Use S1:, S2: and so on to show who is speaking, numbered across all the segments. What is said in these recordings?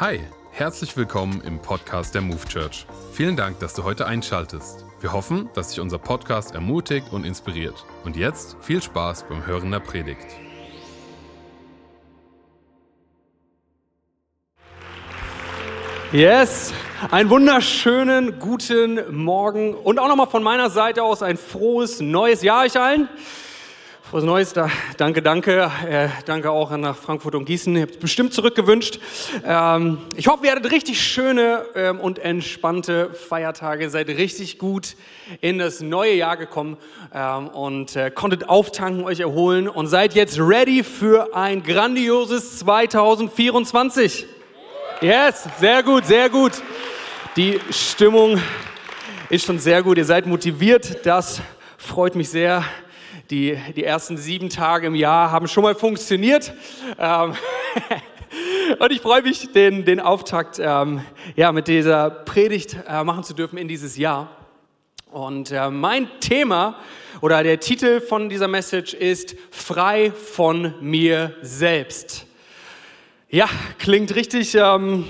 S1: Hi, herzlich willkommen im Podcast der Move Church. Vielen Dank, dass du heute einschaltest. Wir hoffen, dass dich unser Podcast ermutigt und inspiriert. Und jetzt viel Spaß beim Hören der Predigt.
S2: Yes, einen wunderschönen guten Morgen und auch nochmal von meiner Seite aus ein frohes neues Jahr euch allen. Frohes Neues, da, danke, danke. Äh, danke auch nach Frankfurt und Gießen. Ihr habt bestimmt zurückgewünscht. Ähm, ich hoffe, ihr hattet richtig schöne ähm, und entspannte Feiertage, seid richtig gut in das neue Jahr gekommen ähm, und äh, konntet auftanken, euch erholen und seid jetzt ready für ein grandioses 2024. Yes, sehr gut, sehr gut. Die Stimmung ist schon sehr gut. Ihr seid motiviert. Das freut mich sehr. Die, die ersten sieben Tage im Jahr haben schon mal funktioniert. Ähm, und ich freue mich, den, den Auftakt ähm, ja, mit dieser Predigt äh, machen zu dürfen in dieses Jahr. Und äh, mein Thema oder der Titel von dieser Message ist Frei von mir selbst. Ja, klingt richtig. Ähm,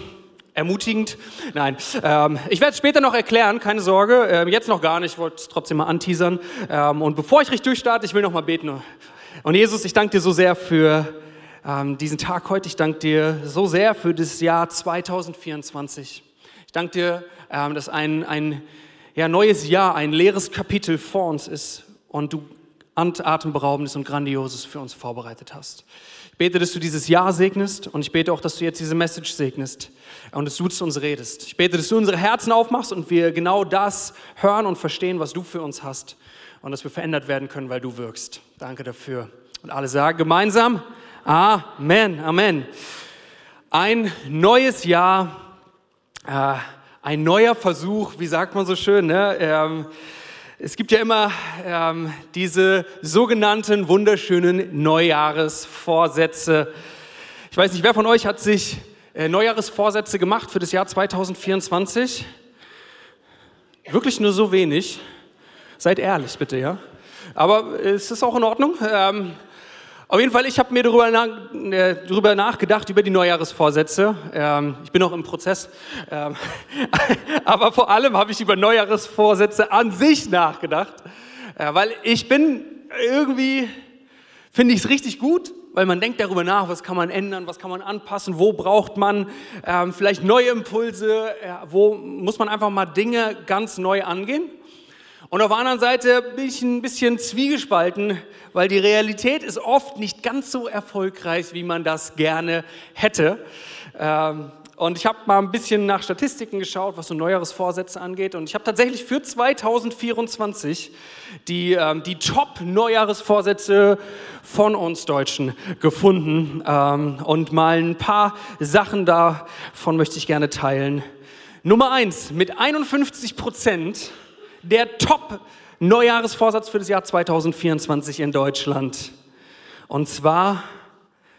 S2: ermutigend. Nein, ähm, ich werde es später noch erklären, keine Sorge. Ähm, jetzt noch gar nicht, ich wollte es trotzdem mal anteasern. Ähm, und bevor ich richtig durchstarte, ich will noch mal beten. Und Jesus, ich danke dir so sehr für ähm, diesen Tag heute. Ich danke dir so sehr für das Jahr 2024. Ich danke dir, ähm, dass ein, ein ja, neues Jahr, ein leeres Kapitel vor uns ist und du Atemberaubendes und Grandioses für uns vorbereitet hast. Ich bete, dass du dieses Jahr segnest und ich bete auch, dass du jetzt diese Message segnest und dass du zu uns redest. Ich bete, dass du unsere Herzen aufmachst und wir genau das hören und verstehen, was du für uns hast und dass wir verändert werden können, weil du wirkst. Danke dafür. Und alle sagen gemeinsam Amen, Amen. Ein neues Jahr, äh, ein neuer Versuch, wie sagt man so schön, ne? Ähm, es gibt ja immer ähm, diese sogenannten wunderschönen Neujahresvorsätze. Ich weiß nicht, wer von euch hat sich äh, Neujahresvorsätze gemacht für das Jahr 2024? Wirklich nur so wenig. Seid ehrlich, bitte, ja. Aber es ist auch in Ordnung. Ähm, auf jeden Fall, ich habe mir darüber, nach, äh, darüber, nachgedacht, über die Neujahresvorsätze. Ähm, ich bin noch im Prozess. Ähm, aber vor allem habe ich über Neujahresvorsätze an sich nachgedacht. Äh, weil ich bin irgendwie, finde ich es richtig gut, weil man denkt darüber nach, was kann man ändern, was kann man anpassen, wo braucht man ähm, vielleicht neue Impulse, äh, wo muss man einfach mal Dinge ganz neu angehen. Und auf der anderen Seite bin ich ein bisschen zwiegespalten, weil die Realität ist oft nicht ganz so erfolgreich, wie man das gerne hätte. Ähm, und ich habe mal ein bisschen nach Statistiken geschaut, was so Neujahresvorsätze angeht. Und ich habe tatsächlich für 2024 die, ähm, die Top-Neujahresvorsätze von uns Deutschen gefunden. Ähm, und mal ein paar Sachen davon möchte ich gerne teilen. Nummer eins, mit 51 Prozent der Top-Neujahresvorsatz für das Jahr 2024 in Deutschland. Und zwar,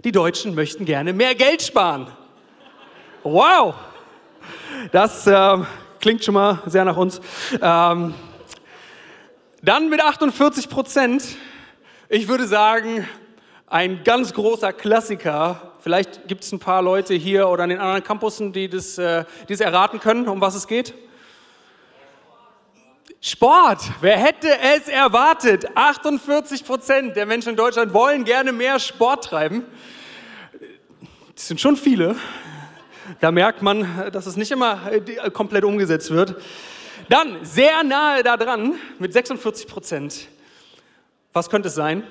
S2: die Deutschen möchten gerne mehr Geld sparen. Wow, das äh, klingt schon mal sehr nach uns. Ähm, dann mit 48 Prozent, ich würde sagen, ein ganz großer Klassiker. Vielleicht gibt es ein paar Leute hier oder an den anderen Campussen, die das, äh, die das erraten können, um was es geht. Sport. Wer hätte es erwartet? 48 Prozent der Menschen in Deutschland wollen gerne mehr Sport treiben. Das sind schon viele. Da merkt man, dass es nicht immer komplett umgesetzt wird. Dann sehr nahe da dran mit 46 Prozent. Was könnte es sein?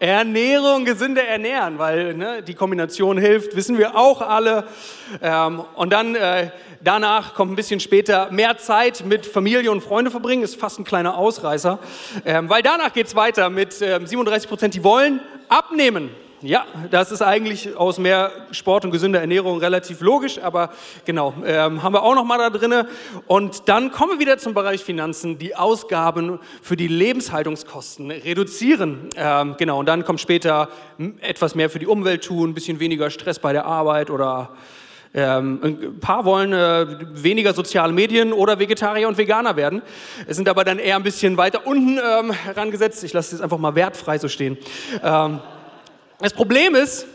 S2: Ernährung, gesünder ernähren, weil ne, die Kombination hilft, wissen wir auch alle. Ähm, und dann äh, danach kommt ein bisschen später mehr Zeit mit Familie und Freunde verbringen, ist fast ein kleiner Ausreißer, ähm, weil danach geht es weiter mit ähm, 37 Prozent, die wollen abnehmen. Ja, das ist eigentlich aus mehr Sport und gesünder Ernährung relativ logisch, aber genau, ähm, haben wir auch noch mal da drin. Und dann kommen wir wieder zum Bereich Finanzen, die Ausgaben für die Lebenshaltungskosten reduzieren. Ähm, genau, und dann kommt später etwas mehr für die Umwelt tun, ein bisschen weniger Stress bei der Arbeit oder ähm, ein paar wollen äh, weniger soziale Medien oder Vegetarier und Veganer werden. Es sind aber dann eher ein bisschen weiter unten ähm, herangesetzt. Ich lasse es einfach mal wertfrei so stehen. Das Problem ist,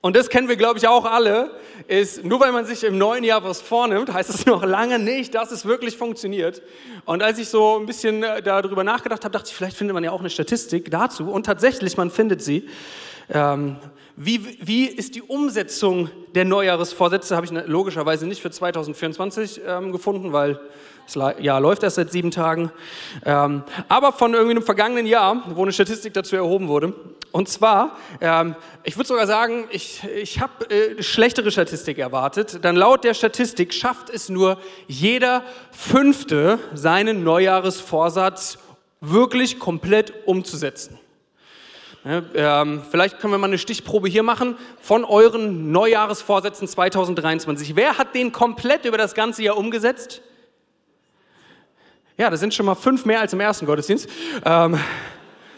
S2: und das kennen wir, glaube ich, auch alle, ist, nur weil man sich im neuen Jahr was vornimmt, heißt es noch lange nicht, dass es wirklich funktioniert. Und als ich so ein bisschen äh, darüber nachgedacht habe, dachte ich, vielleicht findet man ja auch eine Statistik dazu. Und tatsächlich, man findet sie. Ähm, wie, wie ist die Umsetzung der Neujahresvorsätze? Habe ich logischerweise nicht für 2024 ähm, gefunden, weil das Jahr läuft erst seit sieben Tagen. Ähm, aber von irgendwie einem vergangenen Jahr, wo eine Statistik dazu erhoben wurde. Und zwar, ähm, ich würde sogar sagen, ich, ich habe äh, schlechtere Statistik erwartet. Denn laut der Statistik schafft es nur jeder Fünfte, seinen Neujahresvorsatz wirklich komplett umzusetzen. Ähm, vielleicht können wir mal eine Stichprobe hier machen von euren Neujahresvorsätzen 2023. Wer hat den komplett über das ganze Jahr umgesetzt? Ja, das sind schon mal fünf mehr als im ersten Gottesdienst. Ähm,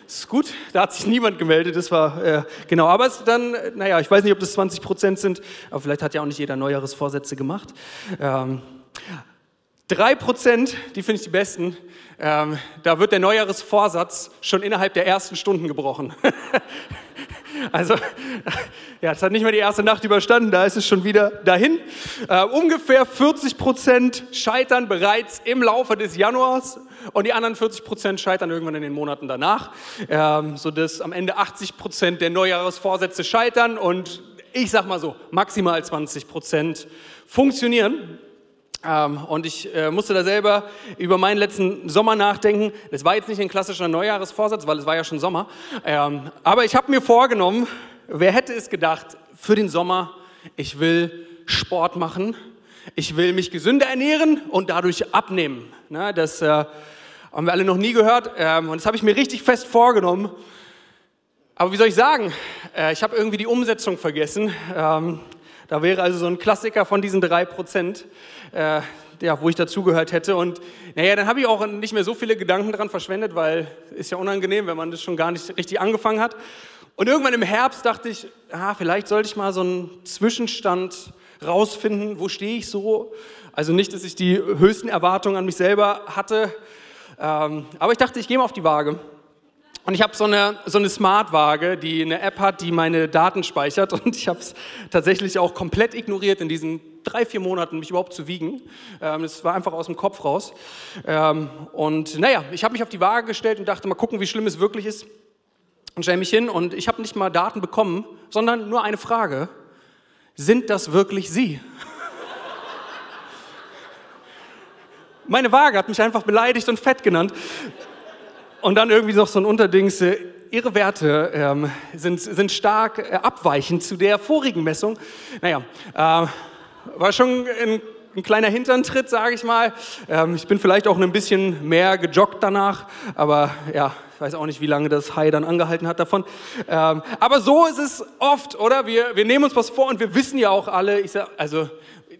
S2: ist gut, da hat sich niemand gemeldet, das war, äh, genau, aber es dann, naja, ich weiß nicht, ob das 20 Prozent sind, aber vielleicht hat ja auch nicht jeder Neujahresvorsätze gemacht. Ähm, Drei Prozent, die finde ich die besten, ähm, da wird der Neujahresvorsatz schon innerhalb der ersten Stunden gebrochen. also, ja, es hat nicht mehr die erste Nacht überstanden, da ist es schon wieder dahin. Äh, ungefähr 40 Prozent scheitern bereits im Laufe des Januars und die anderen 40 Prozent scheitern irgendwann in den Monaten danach, ähm, sodass am Ende 80 Prozent der Neujahresvorsätze scheitern und ich sag mal so, maximal 20 Prozent funktionieren. Ähm, und ich äh, musste da selber über meinen letzten Sommer nachdenken. Das war jetzt nicht ein klassischer Neujahresvorsatz, weil es war ja schon Sommer. Ähm, aber ich habe mir vorgenommen, wer hätte es gedacht, für den Sommer, ich will Sport machen, ich will mich gesünder ernähren und dadurch abnehmen. Na, das äh, haben wir alle noch nie gehört ähm, und das habe ich mir richtig fest vorgenommen. Aber wie soll ich sagen, äh, ich habe irgendwie die Umsetzung vergessen. Ähm, da wäre also so ein Klassiker von diesen drei Prozent, äh, ja, wo ich dazugehört hätte. Und naja, dann habe ich auch nicht mehr so viele Gedanken dran verschwendet, weil ist ja unangenehm, wenn man das schon gar nicht richtig angefangen hat. Und irgendwann im Herbst dachte ich, ah, vielleicht sollte ich mal so einen Zwischenstand rausfinden, wo stehe ich so. Also nicht, dass ich die höchsten Erwartungen an mich selber hatte, ähm, aber ich dachte, ich gehe mal auf die Waage. Und ich habe so eine, so eine Smart-Waage, die eine App hat, die meine Daten speichert. Und ich habe es tatsächlich auch komplett ignoriert, in diesen drei, vier Monaten mich überhaupt zu wiegen. Ähm, das war einfach aus dem Kopf raus. Ähm, und naja, ich habe mich auf die Waage gestellt und dachte, mal gucken, wie schlimm es wirklich ist. Und stelle mich hin und ich habe nicht mal Daten bekommen, sondern nur eine Frage. Sind das wirklich Sie? Meine Waage hat mich einfach beleidigt und fett genannt. Und dann irgendwie noch so ein Unterdings, äh, ihre Werte ähm, sind, sind stark äh, abweichend zu der vorigen Messung. Naja, äh, war schon ein, ein kleiner Hinterntritt, sage ich mal. Ähm, ich bin vielleicht auch ein bisschen mehr gejoggt danach, aber ja, ich weiß auch nicht, wie lange das Hai dann angehalten hat davon. Ähm, aber so ist es oft, oder? Wir, wir nehmen uns was vor und wir wissen ja auch alle, ich sag, also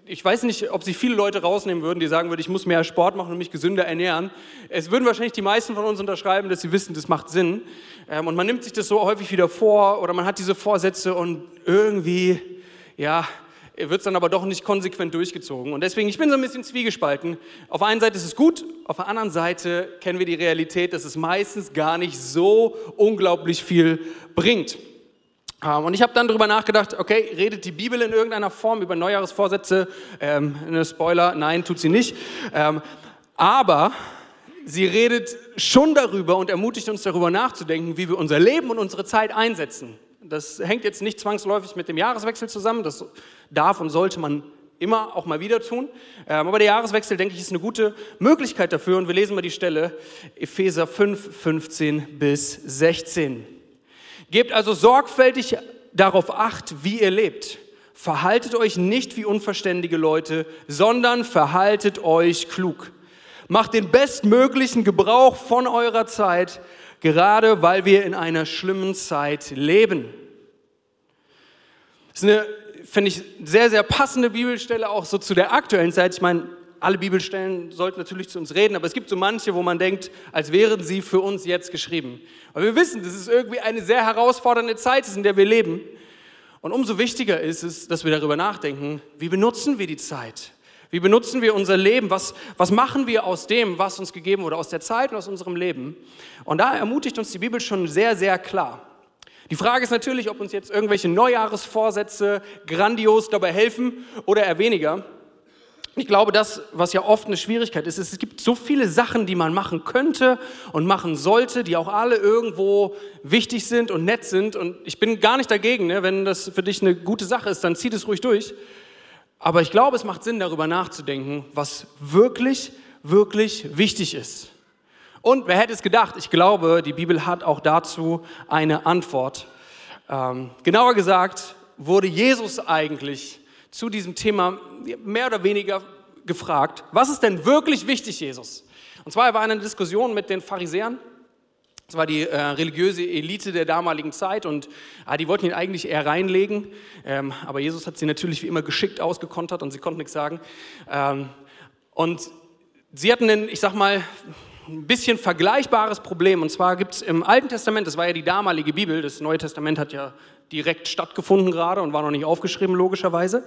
S2: ich weiß nicht, ob sich viele Leute rausnehmen würden, die sagen würden, ich muss mehr Sport machen und mich gesünder ernähren. Es würden wahrscheinlich die meisten von uns unterschreiben, dass sie wissen, das macht Sinn. Ähm, und man nimmt sich das so häufig wieder vor oder man hat diese Vorsätze und irgendwie, ja, wird es dann aber doch nicht konsequent durchgezogen. Und deswegen, ich bin so ein bisschen zwiegespalten. Auf einen Seite ist es gut, auf der anderen Seite kennen wir die Realität, dass es meistens gar nicht so unglaublich viel bringt. Ähm, und ich habe dann darüber nachgedacht, okay, redet die Bibel in irgendeiner Form über Neujahresvorsätze? Ähm, eine Spoiler, nein, tut sie nicht. Ähm, aber sie redet schon darüber und ermutigt uns darüber nachzudenken, wie wir unser Leben und unsere Zeit einsetzen. Das hängt jetzt nicht zwangsläufig mit dem Jahreswechsel zusammen, das darf und sollte man immer auch mal wieder tun. Ähm, aber der Jahreswechsel, denke ich, ist eine gute Möglichkeit dafür. Und wir lesen mal die Stelle Epheser 5, 15 bis 16. Gebt also sorgfältig darauf acht, wie ihr lebt. Verhaltet euch nicht wie unverständige Leute, sondern verhaltet euch klug. Macht den bestmöglichen Gebrauch von eurer Zeit, gerade weil wir in einer schlimmen Zeit leben. Das ist eine, finde ich, sehr, sehr passende Bibelstelle auch so zu der aktuellen Zeit. Ich meine, alle Bibelstellen sollten natürlich zu uns reden, aber es gibt so manche, wo man denkt, als wären sie für uns jetzt geschrieben. Aber wir wissen, dass es irgendwie eine sehr herausfordernde Zeit ist, in der wir leben. Und umso wichtiger ist es, dass wir darüber nachdenken, wie benutzen wir die Zeit? Wie benutzen wir unser Leben? Was, was machen wir aus dem, was uns gegeben wurde, aus der Zeit und aus unserem Leben? Und da ermutigt uns die Bibel schon sehr, sehr klar. Die Frage ist natürlich, ob uns jetzt irgendwelche Neujahresvorsätze grandios dabei helfen oder eher weniger. Ich glaube, das, was ja oft eine Schwierigkeit ist, ist, es gibt so viele Sachen, die man machen könnte und machen sollte, die auch alle irgendwo wichtig sind und nett sind. Und ich bin gar nicht dagegen, ne? wenn das für dich eine gute Sache ist, dann zieh das ruhig durch. Aber ich glaube, es macht Sinn, darüber nachzudenken, was wirklich, wirklich wichtig ist. Und wer hätte es gedacht? Ich glaube, die Bibel hat auch dazu eine Antwort. Ähm, genauer gesagt, wurde Jesus eigentlich zu diesem Thema mehr oder weniger gefragt, was ist denn wirklich wichtig, Jesus? Und zwar er war in einer Diskussion mit den Pharisäern. Das war die äh, religiöse Elite der damaligen Zeit und äh, die wollten ihn eigentlich eher reinlegen. Ähm, aber Jesus hat sie natürlich wie immer geschickt ausgekontert und sie konnten nichts sagen. Ähm, und sie hatten, einen, ich sag mal, ein bisschen vergleichbares Problem. Und zwar gibt es im Alten Testament, das war ja die damalige Bibel, das Neue Testament hat ja direkt stattgefunden gerade und war noch nicht aufgeschrieben, logischerweise.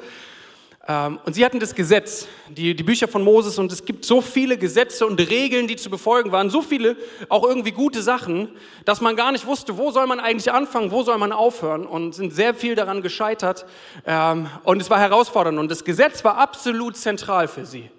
S2: Ähm, und sie hatten das Gesetz, die, die Bücher von Moses, und es gibt so viele Gesetze und Regeln, die zu befolgen waren, so viele auch irgendwie gute Sachen, dass man gar nicht wusste, wo soll man eigentlich anfangen, wo soll man aufhören, und sind sehr viel daran gescheitert. Ähm, und es war herausfordernd, und das Gesetz war absolut zentral für sie.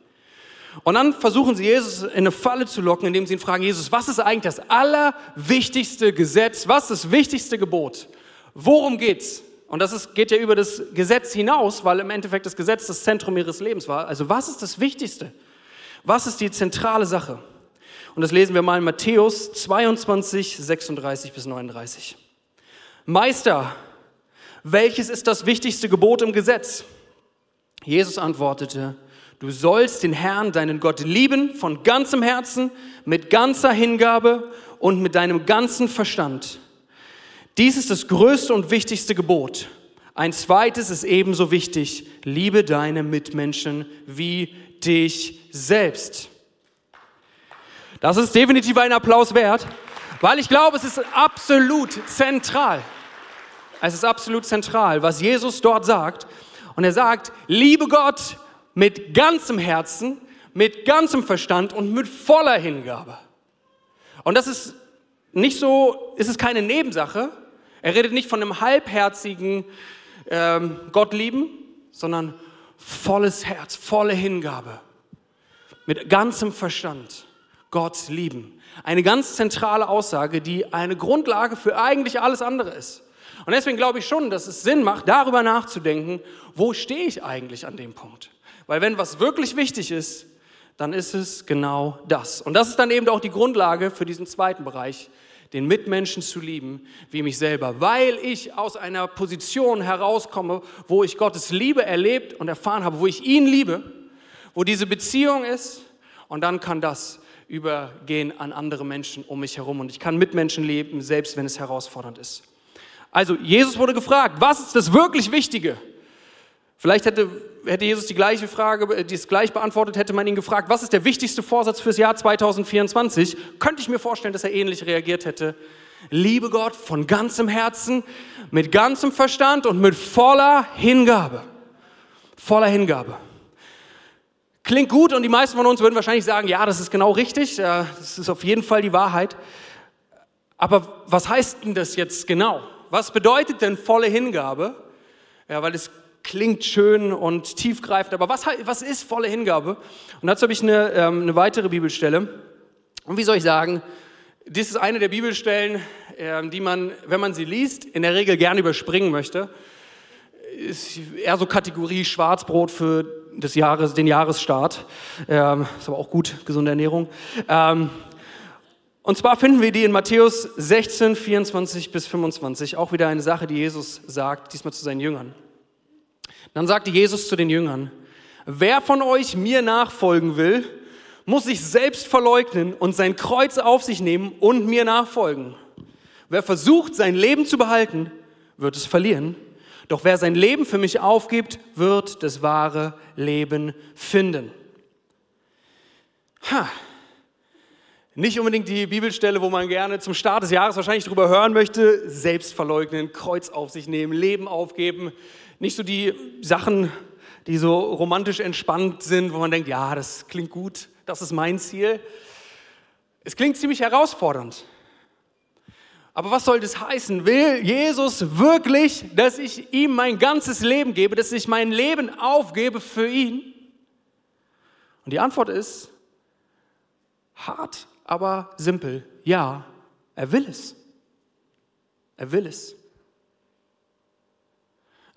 S2: Und dann versuchen sie Jesus in eine Falle zu locken, indem sie ihn fragen, Jesus, was ist eigentlich das allerwichtigste Gesetz? Was ist das wichtigste Gebot? Worum geht's? Und das ist, geht ja über das Gesetz hinaus, weil im Endeffekt das Gesetz das Zentrum ihres Lebens war. Also was ist das Wichtigste? Was ist die zentrale Sache? Und das lesen wir mal in Matthäus 22, 36 bis 39. Meister, welches ist das wichtigste Gebot im Gesetz? Jesus antwortete, Du sollst den Herrn, deinen Gott, lieben von ganzem Herzen, mit ganzer Hingabe und mit deinem ganzen Verstand. Dies ist das größte und wichtigste Gebot. Ein zweites ist ebenso wichtig. Liebe deine Mitmenschen wie dich selbst. Das ist definitiv ein Applaus wert, weil ich glaube, es ist absolut zentral. Es ist absolut zentral, was Jesus dort sagt. Und er sagt, liebe Gott mit ganzem Herzen, mit ganzem Verstand und mit voller Hingabe. Und das ist nicht so, ist es keine Nebensache. Er redet nicht von einem halbherzigen ähm, Gott lieben, sondern volles Herz, volle Hingabe, mit ganzem Verstand Gott lieben. Eine ganz zentrale Aussage, die eine Grundlage für eigentlich alles andere ist. Und deswegen glaube ich schon, dass es Sinn macht, darüber nachzudenken, wo stehe ich eigentlich an dem Punkt. Weil wenn was wirklich wichtig ist, dann ist es genau das. Und das ist dann eben auch die Grundlage für diesen zweiten Bereich, den Mitmenschen zu lieben wie mich selber, weil ich aus einer Position herauskomme, wo ich Gottes Liebe erlebt und erfahren habe, wo ich ihn liebe, wo diese Beziehung ist und dann kann das übergehen an andere Menschen um mich herum und ich kann mit Menschen leben, selbst wenn es herausfordernd ist. Also Jesus wurde gefragt, was ist das wirklich Wichtige? Vielleicht hätte, hätte Jesus die gleiche Frage, äh, die es gleich beantwortet, hätte man ihn gefragt, was ist der wichtigste Vorsatz fürs Jahr 2024? Könnte ich mir vorstellen, dass er ähnlich reagiert hätte. Liebe Gott von ganzem Herzen, mit ganzem Verstand und mit voller Hingabe. Voller Hingabe. Klingt gut und die meisten von uns würden wahrscheinlich sagen, ja, das ist genau richtig, das ist auf jeden Fall die Wahrheit. Aber was heißt denn das jetzt genau? Was bedeutet denn volle Hingabe? Ja, weil es klingt schön und tiefgreifend, aber was, was ist volle Hingabe? Und dazu habe ich eine, ähm, eine weitere Bibelstelle. Und wie soll ich sagen, dies ist eine der Bibelstellen, äh, die man, wenn man sie liest, in der Regel gerne überspringen möchte. Ist eher so Kategorie Schwarzbrot für des Jahres, den Jahresstart. Ähm, ist aber auch gut, gesunde Ernährung. Ähm, und zwar finden wir die in Matthäus 16, 24 bis 25. Auch wieder eine Sache, die Jesus sagt, diesmal zu seinen Jüngern. Dann sagte Jesus zu den Jüngern, wer von euch mir nachfolgen will, muss sich selbst verleugnen und sein Kreuz auf sich nehmen und mir nachfolgen. Wer versucht, sein Leben zu behalten, wird es verlieren. Doch wer sein Leben für mich aufgibt, wird das wahre Leben finden. Ha. Nicht unbedingt die Bibelstelle, wo man gerne zum Start des Jahres wahrscheinlich drüber hören möchte. Selbst verleugnen, Kreuz auf sich nehmen, Leben aufgeben nicht so die Sachen, die so romantisch entspannt sind, wo man denkt, ja, das klingt gut, das ist mein Ziel. Es klingt ziemlich herausfordernd. Aber was soll das heißen? Will Jesus wirklich, dass ich ihm mein ganzes Leben gebe, dass ich mein Leben aufgebe für ihn? Und die Antwort ist hart, aber simpel. Ja, er will es. Er will es.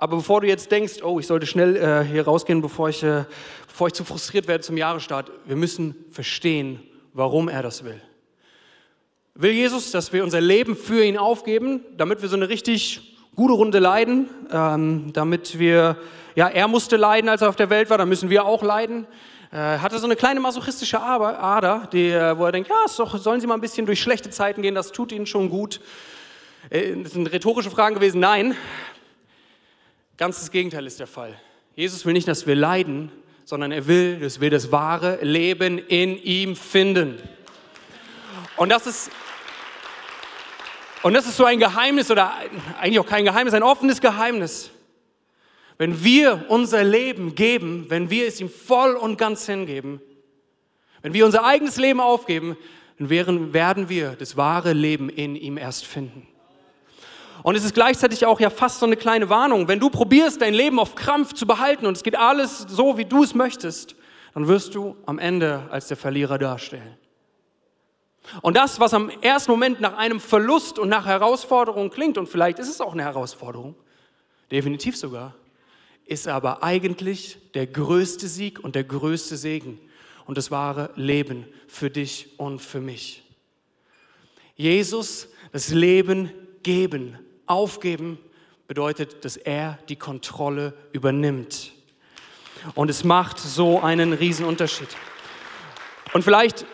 S2: Aber bevor du jetzt denkst, oh, ich sollte schnell äh, hier rausgehen, bevor ich, äh, bevor ich zu frustriert werde zum Jahresstart, wir müssen verstehen, warum er das will. Will Jesus, dass wir unser Leben für ihn aufgeben, damit wir so eine richtig gute Runde leiden, ähm, damit wir, ja, er musste leiden, als er auf der Welt war, dann müssen wir auch leiden. Äh, hatte so eine kleine masochistische Ader, die, äh, wo er denkt, ja, doch, sollen Sie mal ein bisschen durch schlechte Zeiten gehen, das tut Ihnen schon gut. Äh, das sind rhetorische Fragen gewesen. Nein, ganz das Gegenteil ist der Fall. Jesus will nicht, dass wir leiden, sondern er will, dass wir das wahre Leben in ihm finden. Und das ist, und das ist so ein Geheimnis oder eigentlich auch kein Geheimnis, ein offenes Geheimnis. Wenn wir unser Leben geben, wenn wir es ihm voll und ganz hingeben, wenn wir unser eigenes Leben aufgeben, dann werden wir das wahre Leben in ihm erst finden. Und es ist gleichzeitig auch ja fast so eine kleine Warnung. Wenn du probierst, dein Leben auf Krampf zu behalten und es geht alles so, wie du es möchtest, dann wirst du am Ende als der Verlierer dastehen. Und das, was am ersten Moment nach einem Verlust und nach Herausforderung klingt, und vielleicht ist es auch eine Herausforderung, definitiv sogar, ist aber eigentlich der größte Sieg und der größte Segen und das wahre Leben für dich und für mich. Jesus, das Leben geben, aufgeben, bedeutet, dass er die Kontrolle übernimmt. Und es macht so einen Riesenunterschied. Und vielleicht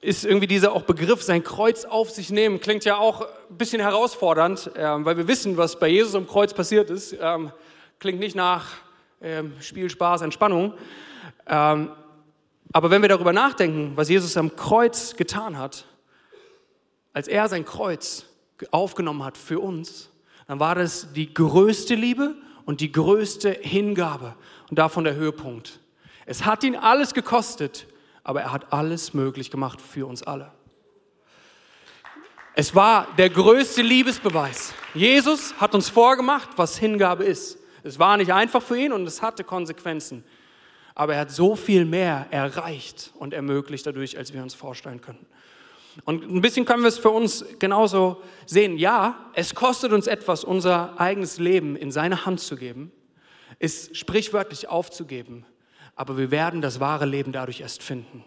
S2: ist irgendwie dieser auch Begriff, sein Kreuz auf sich nehmen, klingt ja auch ein bisschen herausfordernd, äh, weil wir wissen, was bei Jesus am Kreuz passiert ist. Ähm, klingt nicht nach ähm, Spiel, Spaß, Entspannung. Ähm, aber wenn wir darüber nachdenken, was Jesus am Kreuz getan hat, als er sein Kreuz aufgenommen hat für uns, dann war das die größte Liebe und die größte Hingabe und davon der Höhepunkt. Es hat ihn alles gekostet, aber er hat alles möglich gemacht für uns alle. Es war der größte Liebesbeweis. Jesus hat uns vorgemacht, was Hingabe ist. Es war nicht einfach für ihn und es hatte Konsequenzen. Aber er hat so viel mehr erreicht und ermöglicht dadurch, als wir uns vorstellen könnten. Und ein bisschen können wir es für uns genauso sehen. Ja, es kostet uns etwas, unser eigenes Leben in seine Hand zu geben, es sprichwörtlich aufzugeben aber wir werden das wahre Leben dadurch erst finden.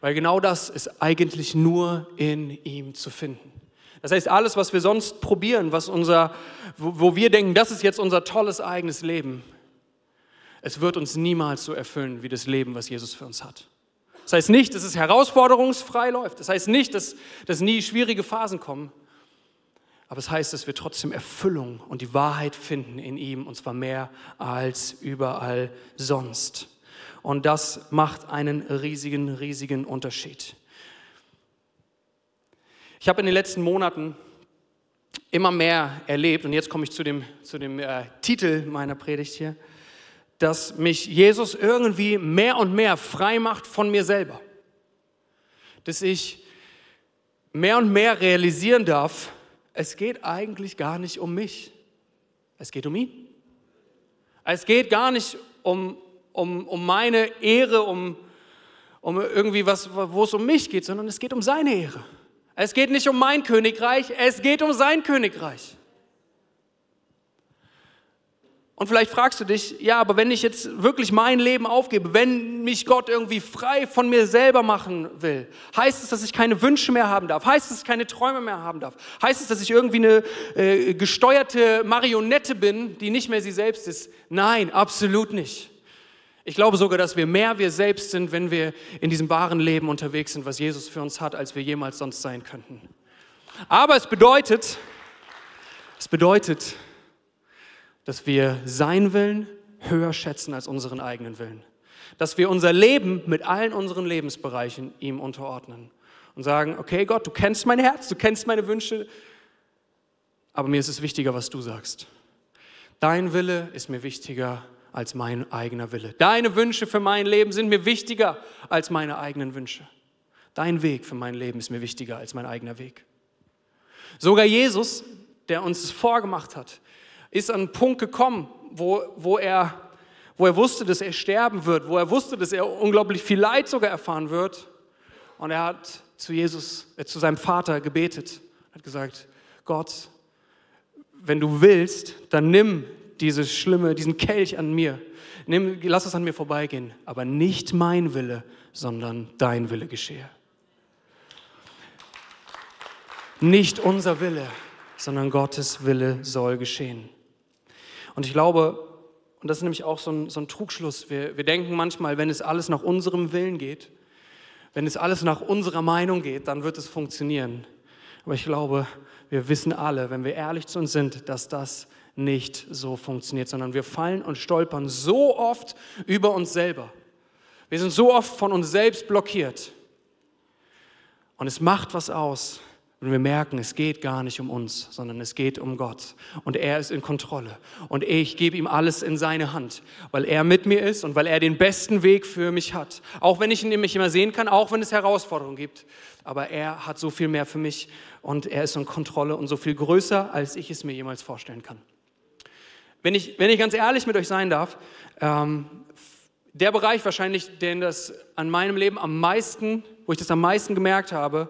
S2: Weil genau das ist eigentlich nur in ihm zu finden. Das heißt, alles, was wir sonst probieren, was unser, wo, wo wir denken, das ist jetzt unser tolles eigenes Leben, es wird uns niemals so erfüllen wie das Leben, was Jesus für uns hat. Das heißt nicht, dass es herausforderungsfrei läuft. Das heißt nicht, dass, dass nie schwierige Phasen kommen. Aber es heißt, dass wir trotzdem Erfüllung und die Wahrheit finden in ihm, und zwar mehr als überall sonst. Und das macht einen riesigen, riesigen Unterschied. Ich habe in den letzten Monaten immer mehr erlebt, und jetzt komme ich zu dem, zu dem äh, Titel meiner Predigt hier, dass mich Jesus irgendwie mehr und mehr frei macht von mir selber. Dass ich mehr und mehr realisieren darf, es geht eigentlich gar nicht um mich. Es geht um ihn. Es geht gar nicht um, um, um meine Ehre, um, um irgendwie was, wo es um mich geht, sondern es geht um seine Ehre. Es geht nicht um mein Königreich, es geht um sein Königreich. Und vielleicht fragst du dich, ja, aber wenn ich jetzt wirklich mein Leben aufgebe, wenn mich Gott irgendwie frei von mir selber machen will, heißt es, dass ich keine Wünsche mehr haben darf? Heißt es, dass ich keine Träume mehr haben darf? Heißt es, dass ich irgendwie eine äh, gesteuerte Marionette bin, die nicht mehr sie selbst ist? Nein, absolut nicht. Ich glaube sogar, dass wir mehr wir selbst sind, wenn wir in diesem wahren Leben unterwegs sind, was Jesus für uns hat, als wir jemals sonst sein könnten. Aber es bedeutet, es bedeutet, dass wir sein Willen höher schätzen als unseren eigenen Willen. Dass wir unser Leben mit allen unseren Lebensbereichen ihm unterordnen und sagen, okay Gott, du kennst mein Herz, du kennst meine Wünsche, aber mir ist es wichtiger, was du sagst. Dein Wille ist mir wichtiger als mein eigener Wille. Deine Wünsche für mein Leben sind mir wichtiger als meine eigenen Wünsche. Dein Weg für mein Leben ist mir wichtiger als mein eigener Weg. Sogar Jesus, der uns es vorgemacht hat, ist an einen Punkt gekommen, wo, wo, er, wo er wusste, dass er sterben wird, wo er wusste, dass er unglaublich viel Leid sogar erfahren wird. Und er hat zu Jesus, äh, zu seinem Vater gebetet, hat gesagt, Gott, wenn du willst, dann nimm diese schlimme, diesen Kelch an mir. Nimm, lass es an mir vorbeigehen. Aber nicht mein Wille, sondern dein Wille geschehe. Nicht unser Wille, sondern Gottes Wille soll geschehen. Und ich glaube, und das ist nämlich auch so ein, so ein Trugschluss, wir, wir denken manchmal, wenn es alles nach unserem Willen geht, wenn es alles nach unserer Meinung geht, dann wird es funktionieren. Aber ich glaube, wir wissen alle, wenn wir ehrlich zu uns sind, dass das nicht so funktioniert, sondern wir fallen und stolpern so oft über uns selber. Wir sind so oft von uns selbst blockiert. Und es macht was aus, und wir merken, es geht gar nicht um uns, sondern es geht um Gott. Und er ist in Kontrolle. Und ich gebe ihm alles in seine Hand, weil er mit mir ist und weil er den besten Weg für mich hat. Auch wenn ich ihn nicht immer sehen kann, auch wenn es Herausforderungen gibt. Aber er hat so viel mehr für mich und er ist in Kontrolle und so viel größer, als ich es mir jemals vorstellen kann. Wenn ich, wenn ich ganz ehrlich mit euch sein darf, ähm, der Bereich wahrscheinlich, den das an meinem Leben am meisten, wo ich das am meisten gemerkt habe,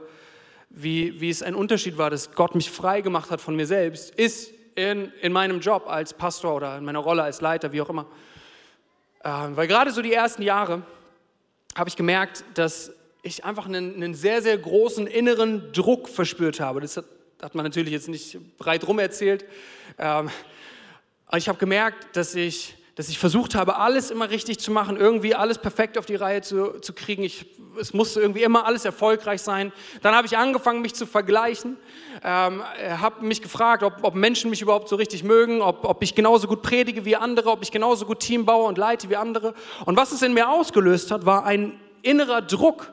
S2: wie, wie es ein Unterschied war, dass Gott mich frei gemacht hat von mir selbst, ist in, in meinem Job als Pastor oder in meiner Rolle als Leiter, wie auch immer. Ähm, weil gerade so die ersten Jahre habe ich gemerkt, dass ich einfach einen, einen, sehr, sehr großen inneren Druck verspürt habe. Das hat, hat man natürlich jetzt nicht breit rum erzählt. Ähm, aber ich habe gemerkt, dass ich dass ich versucht habe, alles immer richtig zu machen, irgendwie alles perfekt auf die Reihe zu, zu kriegen. Ich, es musste irgendwie immer alles erfolgreich sein. Dann habe ich angefangen, mich zu vergleichen, ähm, habe mich gefragt, ob, ob, Menschen mich überhaupt so richtig mögen, ob, ob ich genauso gut predige wie andere, ob ich genauso gut Team baue und leite wie andere. Und was es in mir ausgelöst hat, war ein innerer Druck,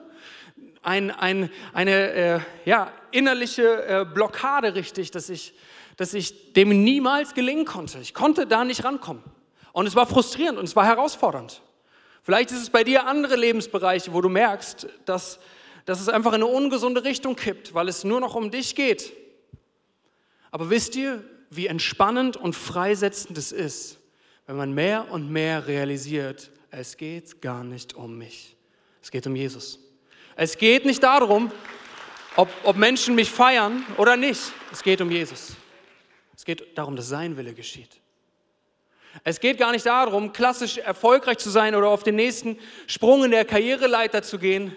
S2: ein, ein, eine äh, ja, innerliche äh, Blockade, richtig, dass ich, dass ich dem niemals gelingen konnte. Ich konnte da nicht rankommen. Und es war frustrierend und es war herausfordernd. Vielleicht ist es bei dir andere Lebensbereiche, wo du merkst, dass, dass es einfach in eine ungesunde Richtung kippt, weil es nur noch um dich geht. Aber wisst ihr, wie entspannend und freisetzend es ist, wenn man mehr und mehr realisiert, es geht gar nicht um mich. Es geht um Jesus. Es geht nicht darum, ob, ob Menschen mich feiern oder nicht. Es geht um Jesus. Es geht darum, dass sein Wille geschieht. Es geht gar nicht darum, klassisch erfolgreich zu sein oder auf den nächsten Sprung in der Karriereleiter zu gehen,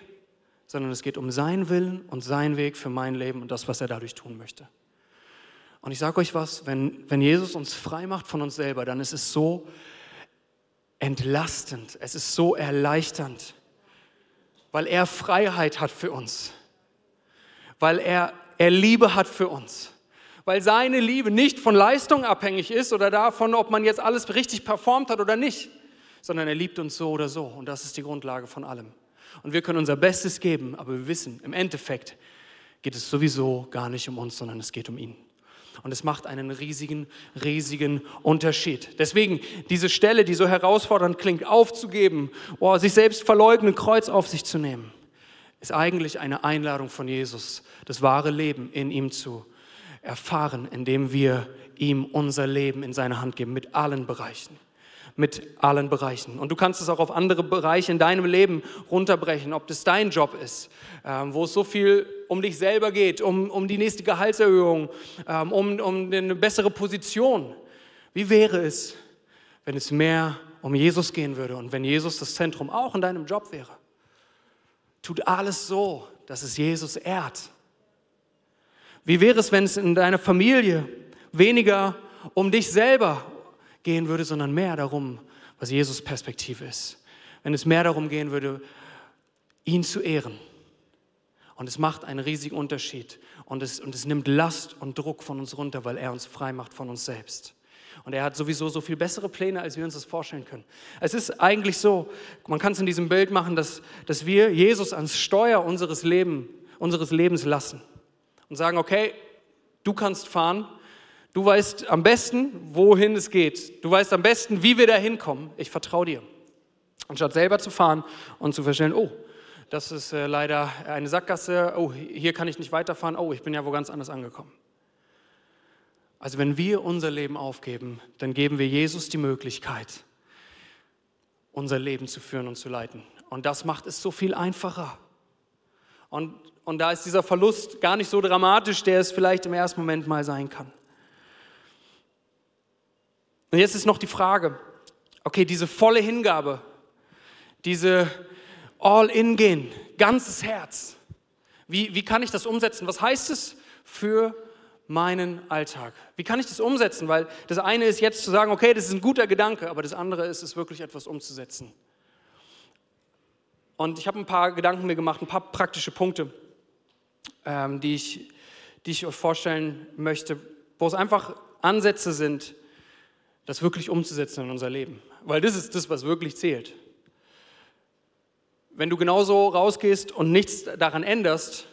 S2: sondern es geht um seinen Willen und seinen Weg für mein Leben und das, was er dadurch tun möchte. Und ich sage euch was, wenn, wenn Jesus uns frei macht von uns selber, dann ist es so entlastend, es ist so erleichternd, weil er Freiheit hat für uns, weil er, er Liebe hat für uns weil seine Liebe nicht von Leistung abhängig ist oder davon, ob man jetzt alles richtig performt hat oder nicht, sondern er liebt uns so oder so und das ist die Grundlage von allem. Und wir können unser Bestes geben, aber wir wissen, im Endeffekt geht es sowieso gar nicht um uns, sondern es geht um ihn. Und es macht einen riesigen, riesigen Unterschied. Deswegen diese Stelle, die so herausfordernd klingt, aufzugeben, oh, sich selbst verleugnen, Kreuz auf sich zu nehmen, ist eigentlich eine Einladung von Jesus, das wahre Leben in ihm zu erfahren, indem wir ihm unser Leben in seine Hand geben, mit allen Bereichen. Mit allen Bereichen. Und du kannst es auch auf andere Bereiche in deinem Leben runterbrechen, ob das dein Job ist, ähm, wo es so viel um dich selber geht, um, um die nächste Gehaltserhöhung, ähm, um, um eine bessere Position. Wie wäre es, wenn es mehr um Jesus gehen würde und wenn Jesus das Zentrum auch in deinem Job wäre? Tut alles so, dass es Jesus ehrt wie wäre es, wenn es in deiner Familie weniger um dich selber gehen würde, sondern mehr darum, was Jesus Perspektive ist? Wenn es mehr darum gehen würde, ihn zu ehren. Und es macht einen riesigen Unterschied. Und es, und es nimmt Last und Druck von uns runter, weil er uns frei macht von uns selbst. Und er hat sowieso so viel bessere Pläne, als wir uns das vorstellen können. Es ist eigentlich so, man kann es in diesem Bild machen, dass, dass wir Jesus ans Steuer unseres, Leben, unseres Lebens lassen und sagen, okay, du kannst fahren, du weißt am besten, wohin es geht, du weißt am besten, wie wir da hinkommen, ich vertraue dir. Anstatt selber zu fahren und zu verstehen, oh, das ist äh, leider eine Sackgasse, oh, hier kann ich nicht weiterfahren, oh, ich bin ja wo ganz anders angekommen. Also wenn wir unser Leben aufgeben, dann geben wir Jesus die Möglichkeit, unser Leben zu führen und zu leiten. Und das macht es so viel einfacher. Und, und da ist dieser Verlust gar nicht so dramatisch, der es vielleicht im ersten Moment mal sein kann. Und jetzt ist noch die Frage, okay, diese volle Hingabe, diese All-in-Gehen, ganzes Herz, wie, wie kann ich das umsetzen? Was heißt es für meinen Alltag? Wie kann ich das umsetzen? Weil das eine ist jetzt zu sagen, okay, das ist ein guter Gedanke, aber das andere ist es wirklich etwas umzusetzen. Und ich habe ein paar Gedanken mir gemacht, ein paar praktische Punkte, ähm, die, ich, die ich euch vorstellen möchte, wo es einfach Ansätze sind, das wirklich umzusetzen in unser Leben. Weil das ist das, was wirklich zählt. Wenn du genauso rausgehst und nichts daran änderst,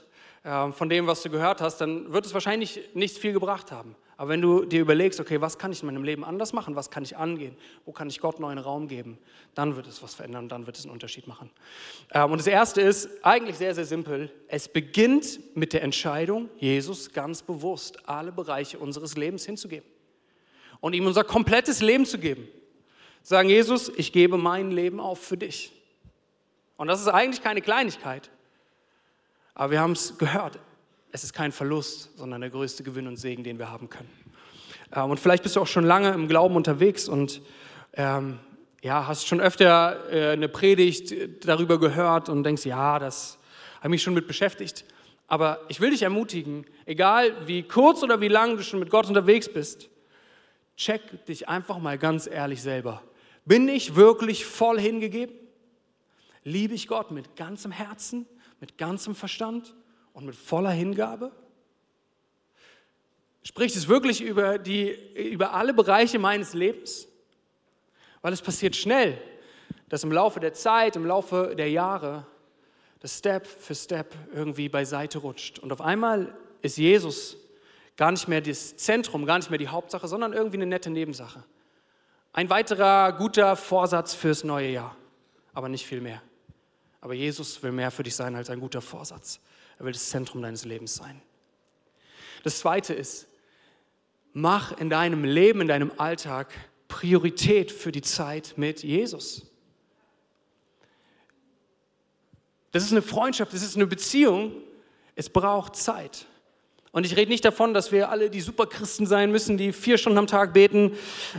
S2: äh, von dem, was du gehört hast, dann wird es wahrscheinlich nicht viel gebracht haben. Aber wenn du dir überlegst, okay, was kann ich in meinem Leben anders machen, was kann ich angehen, wo kann ich Gott neuen Raum geben, dann wird es was verändern dann wird es einen Unterschied machen. Ähm, und das Erste ist eigentlich sehr, sehr simpel. Es beginnt mit der Entscheidung, Jesus ganz bewusst alle Bereiche unseres Lebens hinzugeben und ihm unser komplettes Leben zu geben. Sagen, Jesus, ich gebe mein Leben auf für dich. Und das ist eigentlich keine Kleinigkeit. Aber wir haben es gehört. Es ist kein Verlust, sondern der größte Gewinn und Segen, den wir haben können. Ähm, und vielleicht bist du auch schon lange im Glauben unterwegs und ähm, ja, hast schon öfter äh, eine Predigt darüber gehört und denkst, ja, das habe mich schon mit beschäftigt. Aber ich will dich ermutigen, egal wie kurz oder wie lang du schon mit Gott unterwegs bist, check dich einfach mal ganz ehrlich selber. Bin ich wirklich voll hingegeben? Liebe ich Gott mit ganzem Herzen, mit ganzem Verstand und mit voller Hingabe? Spricht es wirklich über, die, über alle Bereiche meines Lebens? Weil es passiert schnell, dass im Laufe der Zeit, im Laufe der Jahre, das Step für Step irgendwie beiseite rutscht. Und auf einmal ist Jesus gar nicht mehr das Zentrum, gar nicht mehr die Hauptsache, sondern irgendwie eine nette Nebensache. Ein weiterer guter Vorsatz fürs neue Jahr, aber nicht viel mehr. Aber Jesus will mehr für dich sein als ein guter Vorsatz. Er will das Zentrum deines Lebens sein. Das Zweite ist, mach in deinem Leben, in deinem Alltag Priorität für die Zeit mit Jesus. Das ist eine Freundschaft, das ist eine Beziehung. Es braucht Zeit. Und ich rede nicht davon, dass wir alle die Superchristen sein müssen, die vier Stunden am Tag beten,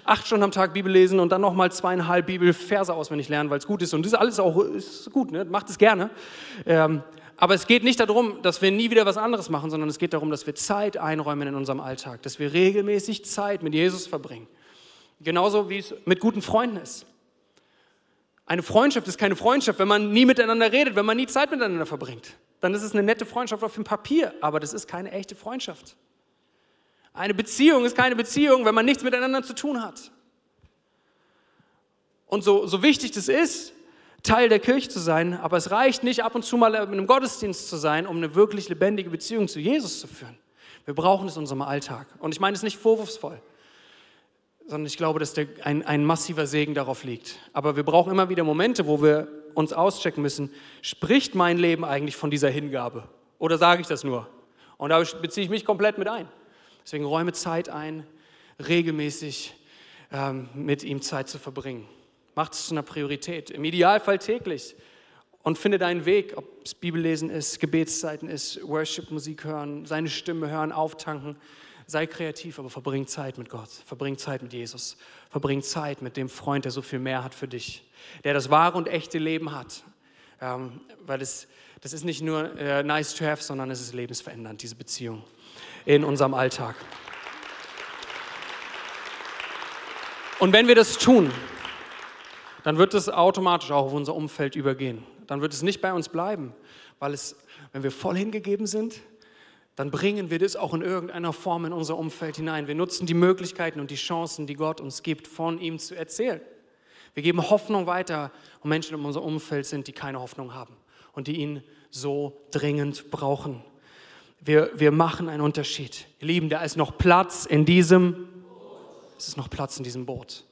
S2: acht Stunden am Tag Bibel lesen und dann nochmal zweieinhalb Bibelverse auswendig lernen, weil es gut ist. Und das ist alles auch ist gut, ne? macht es gerne. Ähm, aber es geht nicht darum, dass wir nie wieder was anderes machen, sondern es geht darum, dass wir Zeit einräumen in unserem Alltag, dass wir regelmäßig Zeit mit Jesus verbringen. Genauso wie es mit guten Freunden ist. Eine Freundschaft ist keine Freundschaft, wenn man nie miteinander redet, wenn man nie Zeit miteinander verbringt dann ist es eine nette Freundschaft auf dem Papier, aber das ist keine echte Freundschaft. Eine Beziehung ist keine Beziehung, wenn man nichts miteinander zu tun hat. Und so, so wichtig das ist, Teil der Kirche zu sein, aber es reicht nicht, ab und zu mal in einem Gottesdienst zu sein, um eine wirklich lebendige Beziehung zu Jesus zu führen. Wir brauchen es in unserem Alltag. Und ich meine es nicht vorwurfsvoll, sondern ich glaube, dass der, ein, ein massiver Segen darauf liegt. Aber wir brauchen immer wieder Momente, wo wir uns auschecken müssen, spricht mein Leben eigentlich von dieser Hingabe? Oder sage ich das nur? Und da beziehe ich mich komplett mit ein. Deswegen räume Zeit ein, regelmäßig ähm, mit ihm Zeit zu verbringen. Macht es zu einer Priorität. Im Idealfall täglich. Und finde deinen Weg, ob es Bibellesen ist, Gebetszeiten ist, Worship-Musik hören, seine Stimme hören, auftanken. Sei kreativ, aber verbring Zeit mit Gott. Verbring Zeit mit Jesus. Verbring Zeit mit dem Freund, der so viel mehr hat für dich der das wahre und echte Leben hat. Ähm, weil es, das ist nicht nur äh, nice to have, sondern es ist lebensverändernd, diese Beziehung in unserem Alltag. Und wenn wir das tun, dann wird es automatisch auch auf unser Umfeld übergehen. Dann wird es nicht bei uns bleiben, weil es, wenn wir voll hingegeben sind, dann bringen wir das auch in irgendeiner Form in unser Umfeld hinein. Wir nutzen die Möglichkeiten und die Chancen, die Gott uns gibt, von ihm zu erzählen. Wir geben Hoffnung weiter und Menschen in unserem Umfeld sind, die keine Hoffnung haben und die ihn so dringend brauchen. Wir, wir machen einen Unterschied. Ihr Lieben, da ist noch Platz in diesem, es ist noch Platz in diesem Boot.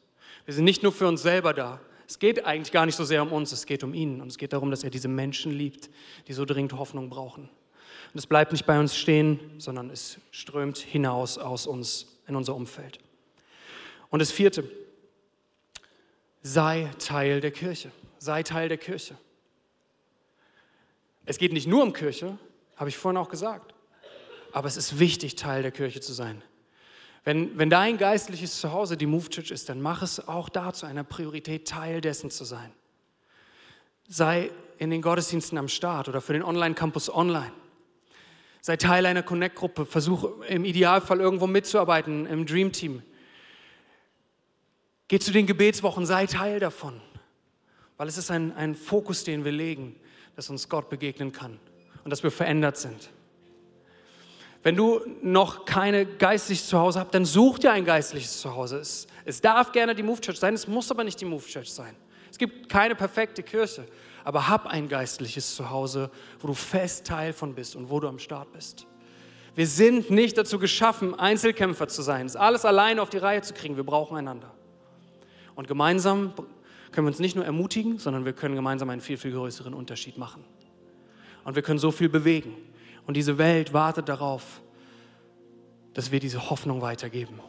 S2: Wir sind nicht nur für uns selber da. Es geht eigentlich gar nicht so sehr um uns, es geht um ihn. Und es geht darum, dass er diese Menschen liebt, die so dringend Hoffnung brauchen. Und es bleibt nicht bei uns stehen, sondern es strömt hinaus aus uns in unser Umfeld. Und das vierte, sei Teil der Kirche. Sei Teil der Kirche. Es geht nicht nur um Kirche, habe ich vorhin auch gesagt, aber es ist wichtig, Teil der Kirche zu sein. Wenn, wenn dein geistliches Zuhause die Move Church ist, dann mach es auch da zu einer Priorität, Teil dessen zu sein. Sei in den Gottesdiensten am Start oder für den Online-Campus online. Sei Teil einer Connect-Gruppe, versuch im Idealfall irgendwo mitzuarbeiten im Dream Team. Geh zu den Gebetswochen, sei Teil davon, weil es ist ein, ein Fokus, den wir legen, dass uns Gott begegnen kann und dass wir verändert sind. Wenn du noch keine geistliches Zuhause hast, dann such dir ein geistliches Zuhause. Es, es darf gerne die Move Church sein, es muss aber nicht die Move Church sein. Es gibt keine perfekte Kirche, aber hab ein geistliches Zuhause, wo du fest Teil von bist und wo du am Start bist. Wir sind nicht dazu geschaffen, Einzelkämpfer zu sein, es alles alleine auf die Reihe zu kriegen. Wir brauchen einander. Und gemeinsam können wir uns nicht nur ermutigen, sondern wir können gemeinsam einen viel, viel größeren Unterschied machen. Und wir können so viel bewegen. Und diese Welt wartet darauf, dass wir diese Hoffnung weitergeben.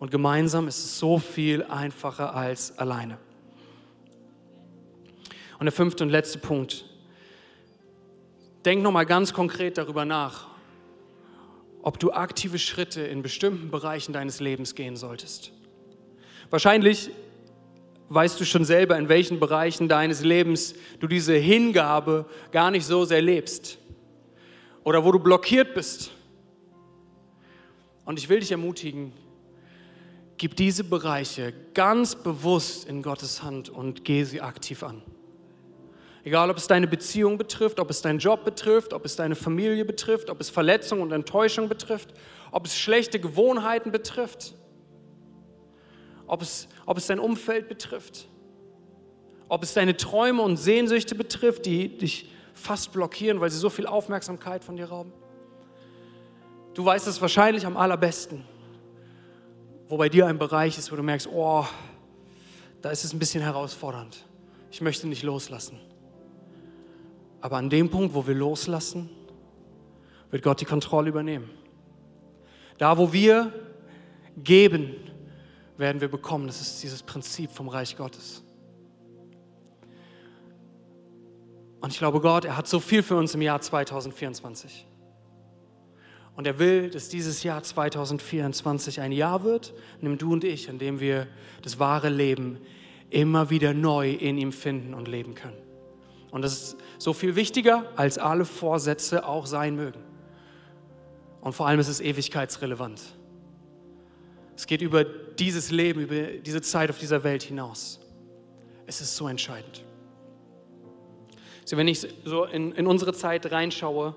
S2: Und gemeinsam ist es so viel einfacher als alleine. Und der fünfte und letzte Punkt. Denk nochmal ganz konkret darüber nach, ob du aktive Schritte in bestimmten Bereichen deines Lebens gehen solltest. Wahrscheinlich weißt du schon selber, in welchen Bereichen deines Lebens du diese Hingabe gar nicht so sehr lebst oder wo du blockiert bist. Und ich will dich ermutigen, gib diese Bereiche ganz bewusst in Gottes Hand und geh sie aktiv an. Egal, ob es deine Beziehung betrifft, ob es deinen Job betrifft, ob es deine Familie betrifft, ob es Verletzung und Enttäuschung betrifft, ob es schlechte Gewohnheiten betrifft, ob es, ob es dein Umfeld betrifft, ob es deine Träume und Sehnsüchte betrifft, die dich fast blockieren, weil sie so viel Aufmerksamkeit von dir rauben. Du weißt es wahrscheinlich am allerbesten, wo bei dir ein Bereich ist, wo du merkst, oh, da ist es ein bisschen herausfordernd. Ich möchte nicht loslassen. Aber an dem Punkt, wo wir loslassen, wird Gott die Kontrolle übernehmen. Da, wo wir geben, werden wir bekommen. Das ist dieses Prinzip vom Reich Gottes. Und ich glaube, Gott, er hat so viel für uns im Jahr 2024. Und er will, dass dieses Jahr 2024 ein Jahr wird, nimm du und ich, in dem wir das wahre Leben immer wieder neu in ihm finden und leben können. Und das ist so viel wichtiger, als alle Vorsätze auch sein mögen. Und vor allem ist es ewigkeitsrelevant. Es geht über dieses Leben, über diese Zeit auf dieser Welt hinaus. Es ist so entscheidend. So, wenn ich so in, in unsere Zeit reinschaue,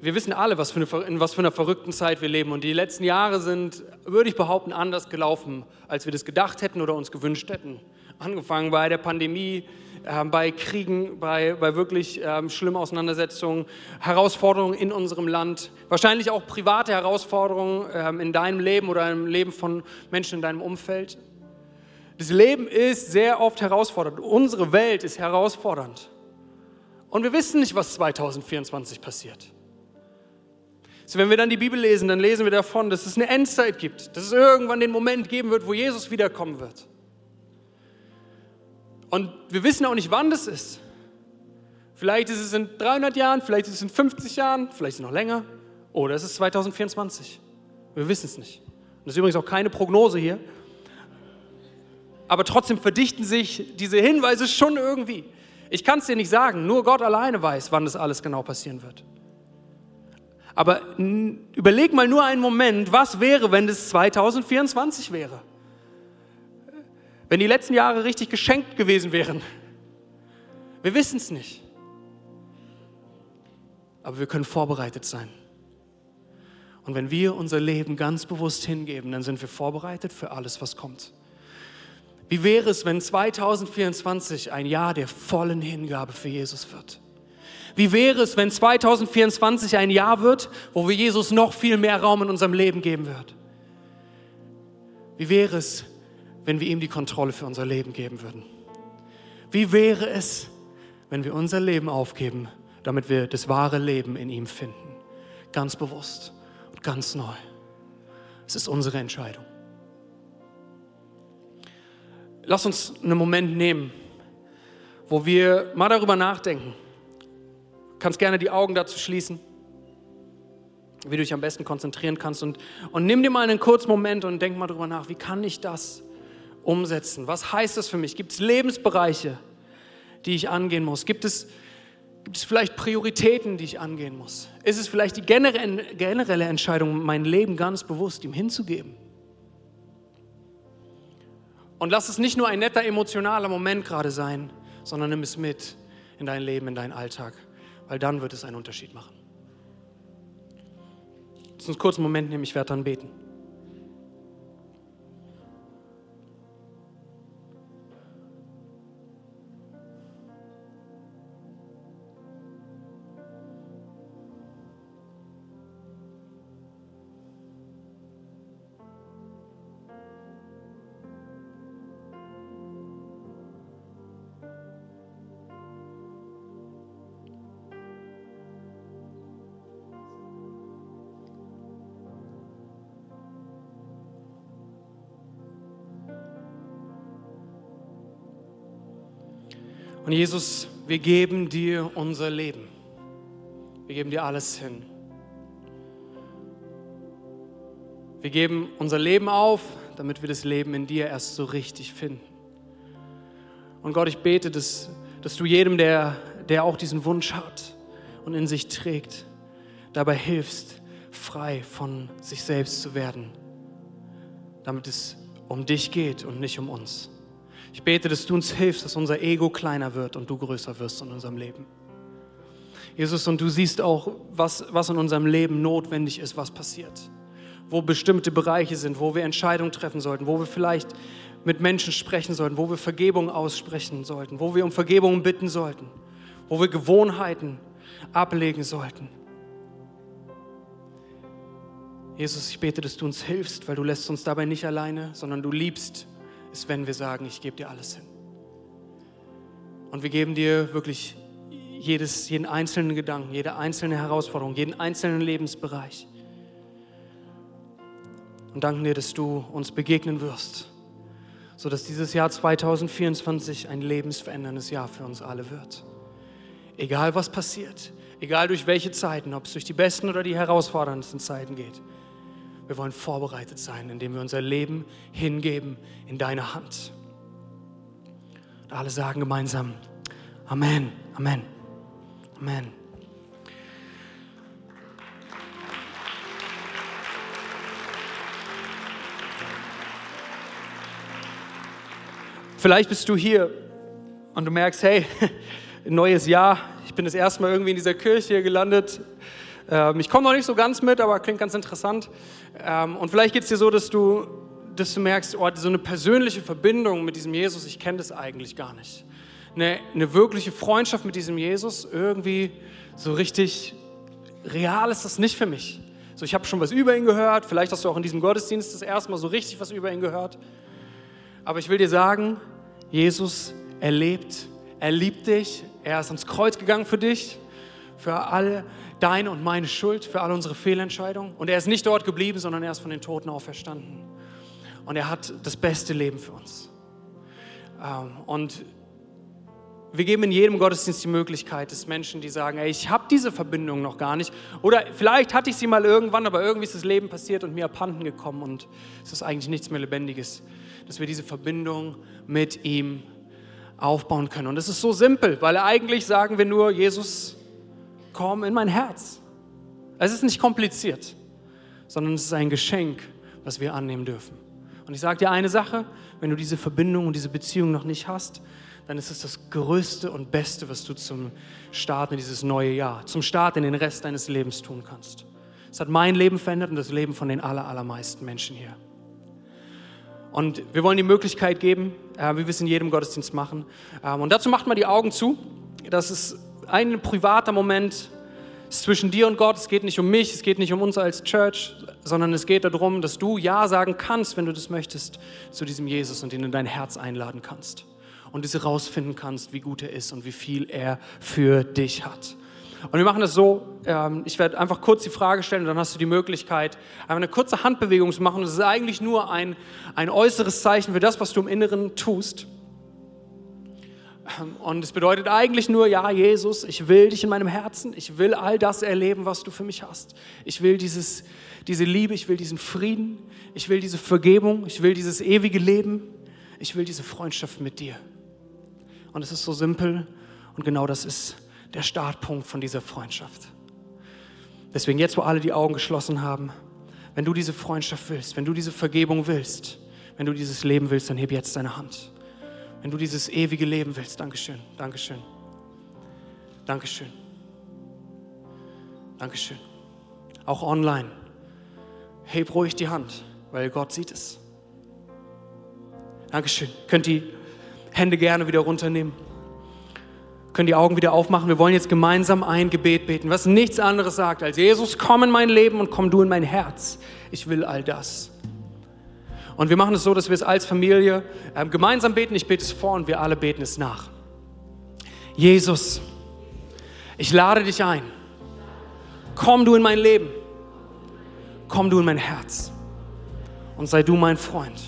S2: wir wissen alle, was für eine, in was für einer verrückten Zeit wir leben. Und die letzten Jahre sind, würde ich behaupten, anders gelaufen, als wir das gedacht hätten oder uns gewünscht hätten. Angefangen bei der Pandemie, äh, bei Kriegen, bei, bei wirklich äh, schlimmen Auseinandersetzungen, Herausforderungen in unserem Land, wahrscheinlich auch private Herausforderungen äh, in deinem Leben oder im Leben von Menschen in deinem Umfeld. Das Leben ist sehr oft herausfordernd. Unsere Welt ist herausfordernd. Und wir wissen nicht, was 2024 passiert. So, wenn wir dann die Bibel lesen, dann lesen wir davon, dass es eine Endzeit gibt, dass es irgendwann den Moment geben wird, wo Jesus wiederkommen wird. Und wir wissen auch nicht, wann das ist. Vielleicht ist es in 300 Jahren, vielleicht ist es in 50 Jahren, vielleicht ist es noch länger. Oder es ist 2024. Wir wissen es nicht. Und das ist übrigens auch keine Prognose hier. Aber trotzdem verdichten sich diese Hinweise schon irgendwie. Ich kann es dir nicht sagen, nur Gott alleine weiß, wann das alles genau passieren wird. Aber überleg mal nur einen Moment, was wäre, wenn es 2024 wäre? wenn die letzten Jahre richtig geschenkt gewesen wären. Wir wissen es nicht. Aber wir können vorbereitet sein. Und wenn wir unser Leben ganz bewusst hingeben, dann sind wir vorbereitet für alles, was kommt. Wie wäre es, wenn 2024 ein Jahr der vollen Hingabe für Jesus wird? Wie wäre es, wenn 2024 ein Jahr wird, wo wir Jesus noch viel mehr Raum in unserem Leben geben wird? Wie wäre es, wenn wir ihm die Kontrolle für unser Leben geben würden? Wie wäre es, wenn wir unser Leben aufgeben, damit wir das wahre Leben in ihm finden? Ganz bewusst und ganz neu. Es ist unsere Entscheidung. Lass uns einen Moment nehmen, wo wir mal darüber nachdenken. Du kannst gerne die Augen dazu schließen, wie du dich am besten konzentrieren kannst. Und, und nimm dir mal einen kurzen Moment und denk mal darüber nach, wie kann ich das umsetzen? Was heißt das für mich? Gibt es Lebensbereiche, die ich angehen muss? Gibt es, gibt es vielleicht Prioritäten, die ich angehen muss? Ist es vielleicht die generelle Entscheidung, mein Leben ganz bewusst ihm hinzugeben? Und lass es nicht nur ein netter emotionaler Moment gerade sein, sondern nimm es mit in dein Leben, in deinen Alltag, weil dann wird es einen Unterschied machen. Lass uns kurz einen Moment nehmen, ich werde dann beten. Und Jesus, wir geben dir unser Leben. Wir geben dir alles hin. Wir geben unser Leben auf, damit wir das Leben in dir erst so richtig finden. Und Gott, ich bete, dass, dass du jedem, der, der auch diesen Wunsch hat und in sich trägt, dabei hilfst, frei von sich selbst zu werden, damit es um dich geht und nicht um uns. Ich bete, dass du uns hilfst, dass unser Ego kleiner wird und du größer wirst in unserem Leben. Jesus, und du siehst auch, was, was in unserem Leben notwendig ist, was passiert. Wo bestimmte Bereiche sind, wo wir Entscheidungen treffen sollten, wo wir vielleicht mit Menschen sprechen sollten, wo wir Vergebung aussprechen sollten, wo wir um Vergebung bitten sollten, wo wir Gewohnheiten ablegen sollten. Jesus, ich bete, dass du uns hilfst, weil du lässt uns dabei nicht alleine, sondern du liebst ist, wenn wir sagen, ich gebe dir alles hin. Und wir geben dir wirklich jedes, jeden einzelnen Gedanken, jede einzelne Herausforderung, jeden einzelnen Lebensbereich. Und danken dir, dass du uns begegnen wirst, sodass dieses Jahr 2024 ein lebensveränderndes Jahr für uns alle wird. Egal was passiert, egal durch welche Zeiten, ob es durch die besten oder die herausforderndsten Zeiten geht. Wir wollen vorbereitet sein, indem wir unser Leben hingeben in deine Hand. Und alle sagen gemeinsam Amen, Amen, Amen. Vielleicht bist du hier und du merkst, hey, neues Jahr, ich bin das erste Mal irgendwie in dieser Kirche gelandet. Ähm, ich komme noch nicht so ganz mit, aber klingt ganz interessant. Ähm, und vielleicht geht es dir so, dass du, dass du merkst, oh, so eine persönliche Verbindung mit diesem Jesus, ich kenne das eigentlich gar nicht. Eine, eine wirkliche Freundschaft mit diesem Jesus, irgendwie so richtig real ist das nicht für mich. So, ich habe schon was über ihn gehört, vielleicht hast du auch in diesem Gottesdienst das erste Mal so richtig was über ihn gehört. Aber ich will dir sagen, Jesus, er lebt, er liebt dich, er ist ans Kreuz gegangen für dich, für alle deine und meine Schuld für all unsere Fehlentscheidungen. Und er ist nicht dort geblieben, sondern er ist von den Toten auferstanden. Und er hat das beste Leben für uns. Ähm, und wir geben in jedem Gottesdienst die Möglichkeit, dass Menschen, die sagen, ey, ich habe diese Verbindung noch gar nicht. Oder vielleicht hatte ich sie mal irgendwann, aber irgendwie ist das Leben passiert und mir abhanden gekommen und es ist eigentlich nichts mehr Lebendiges. Dass wir diese Verbindung mit ihm aufbauen können. Und es ist so simpel, weil eigentlich sagen wir nur, Jesus, komm in mein Herz. Es ist nicht kompliziert, sondern es ist ein Geschenk, was wir annehmen dürfen. Und ich sage dir eine Sache, wenn du diese Verbindung und diese Beziehung noch nicht hast, dann ist es das Größte und Beste, was du zum Start in dieses neue Jahr, zum Start in den Rest deines Lebens tun kannst. Es hat mein Leben verändert und das Leben von den aller, allermeisten Menschen hier. Und wir wollen die Möglichkeit geben, äh, wie wir es in jedem Gottesdienst machen. Ähm, und dazu macht man die Augen zu. Das ist ein privater Moment zwischen dir und Gott. Es geht nicht um mich, es geht nicht um uns als Church, sondern es geht darum, dass du Ja sagen kannst, wenn du das möchtest, zu diesem Jesus und ihn in dein Herz einladen kannst. Und es herausfinden kannst, wie gut er ist und wie viel er für dich hat. Und wir machen das so, ähm, ich werde einfach kurz die Frage stellen und dann hast du die Möglichkeit, einfach eine kurze Handbewegung zu machen. Das ist eigentlich nur ein, ein äußeres Zeichen für das, was du im Inneren tust. Und es bedeutet eigentlich nur, ja, Jesus, ich will dich in meinem Herzen, ich will all das erleben, was du für mich hast. Ich will dieses, diese Liebe, ich will diesen Frieden, ich will diese Vergebung, ich will dieses ewige Leben, ich will diese Freundschaft mit dir. Und es ist so simpel und genau das ist der Startpunkt von dieser Freundschaft. Deswegen jetzt, wo alle die Augen geschlossen haben, wenn du diese Freundschaft willst, wenn du diese Vergebung willst, wenn du dieses Leben willst, dann heb jetzt deine Hand. Wenn du dieses ewige Leben willst, Dankeschön, Dankeschön, Dankeschön, Dankeschön. Auch online, heb ruhig die Hand, weil Gott sieht es. Dankeschön. Könnt die Hände gerne wieder runternehmen. Könnt die Augen wieder aufmachen. Wir wollen jetzt gemeinsam ein Gebet beten, was nichts anderes sagt als Jesus, komm in mein Leben und komm du in mein Herz. Ich will all das. Und wir machen es so, dass wir es als Familie äh, gemeinsam beten. Ich bete es vor und wir alle beten es nach. Jesus, ich lade dich ein. Komm du in mein Leben. Komm du in mein Herz. Und sei du mein Freund.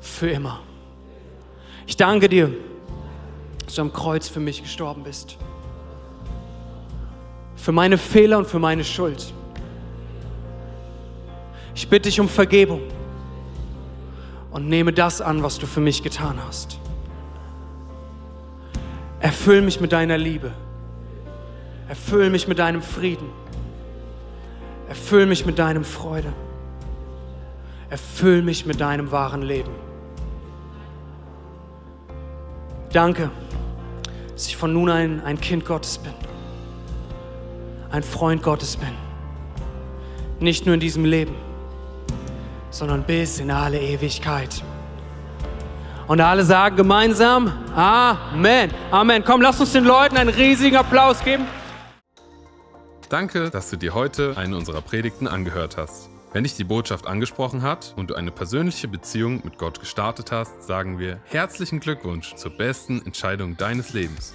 S2: Für immer. Ich danke dir, dass du am Kreuz für mich gestorben bist. Für meine Fehler und für meine Schuld. Ich bitte dich um Vergebung und nehme das an, was du für mich getan hast. Erfüll mich mit deiner Liebe. Erfüll mich mit deinem Frieden. Erfüll mich mit deinem Freude. Erfüll mich mit deinem wahren Leben. Danke, dass ich von nun an ein Kind Gottes bin, ein Freund Gottes bin. Nicht nur in diesem Leben, sondern bis in alle Ewigkeit. Und alle sagen gemeinsam Amen. Amen. Komm, lass uns den Leuten einen riesigen Applaus geben.
S1: Danke, dass du dir heute eine unserer Predigten angehört hast. Wenn dich die Botschaft angesprochen hat und du eine persönliche Beziehung mit Gott gestartet hast, sagen wir herzlichen Glückwunsch zur besten Entscheidung deines Lebens.